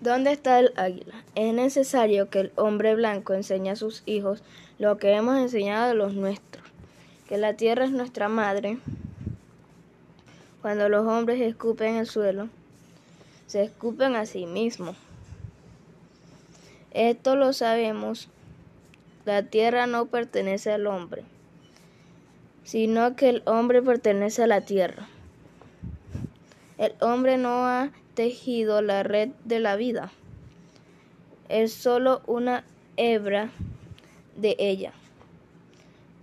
¿Dónde está el águila? Es necesario que el hombre blanco enseñe a sus hijos lo que hemos enseñado a los nuestros, que la tierra es nuestra madre. Cuando los hombres escupen el suelo, se escupen a sí mismos. Esto lo sabemos. La tierra no pertenece al hombre, sino que el hombre pertenece a la tierra. El hombre no ha tejido la red de la vida. Es solo una hebra de ella.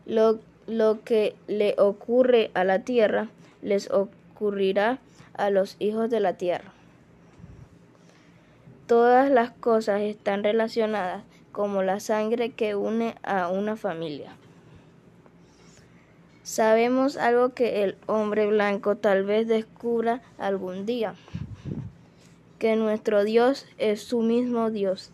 Lo, lo que le ocurre a la tierra les ocurrirá a los hijos de la tierra. Todas las cosas están relacionadas como la sangre que une a una familia. Sabemos algo que el hombre blanco tal vez descubra algún día, que nuestro Dios es su mismo Dios.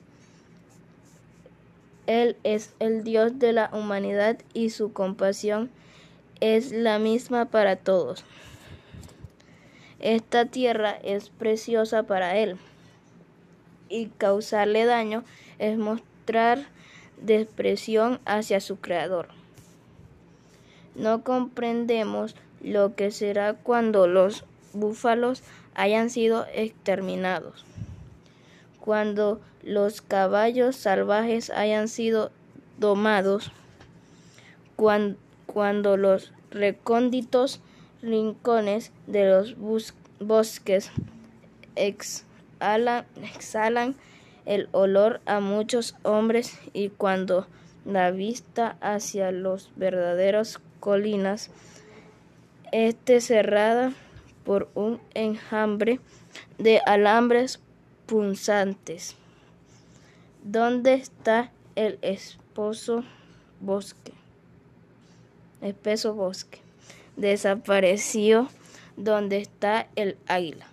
Él es el Dios de la humanidad y su compasión es la misma para todos. Esta tierra es preciosa para Él y causarle daño es mostrar despresión hacia su Creador. No comprendemos lo que será cuando los búfalos hayan sido exterminados, cuando los caballos salvajes hayan sido domados, cuando, cuando los recónditos rincones de los bosques exhalan, el olor a muchos hombres y cuando la vista hacia los verdaderos colinas esté cerrada por un enjambre de alambres punzantes. ¿Dónde está el esposo bosque? Espeso bosque. Desapareció donde está el águila.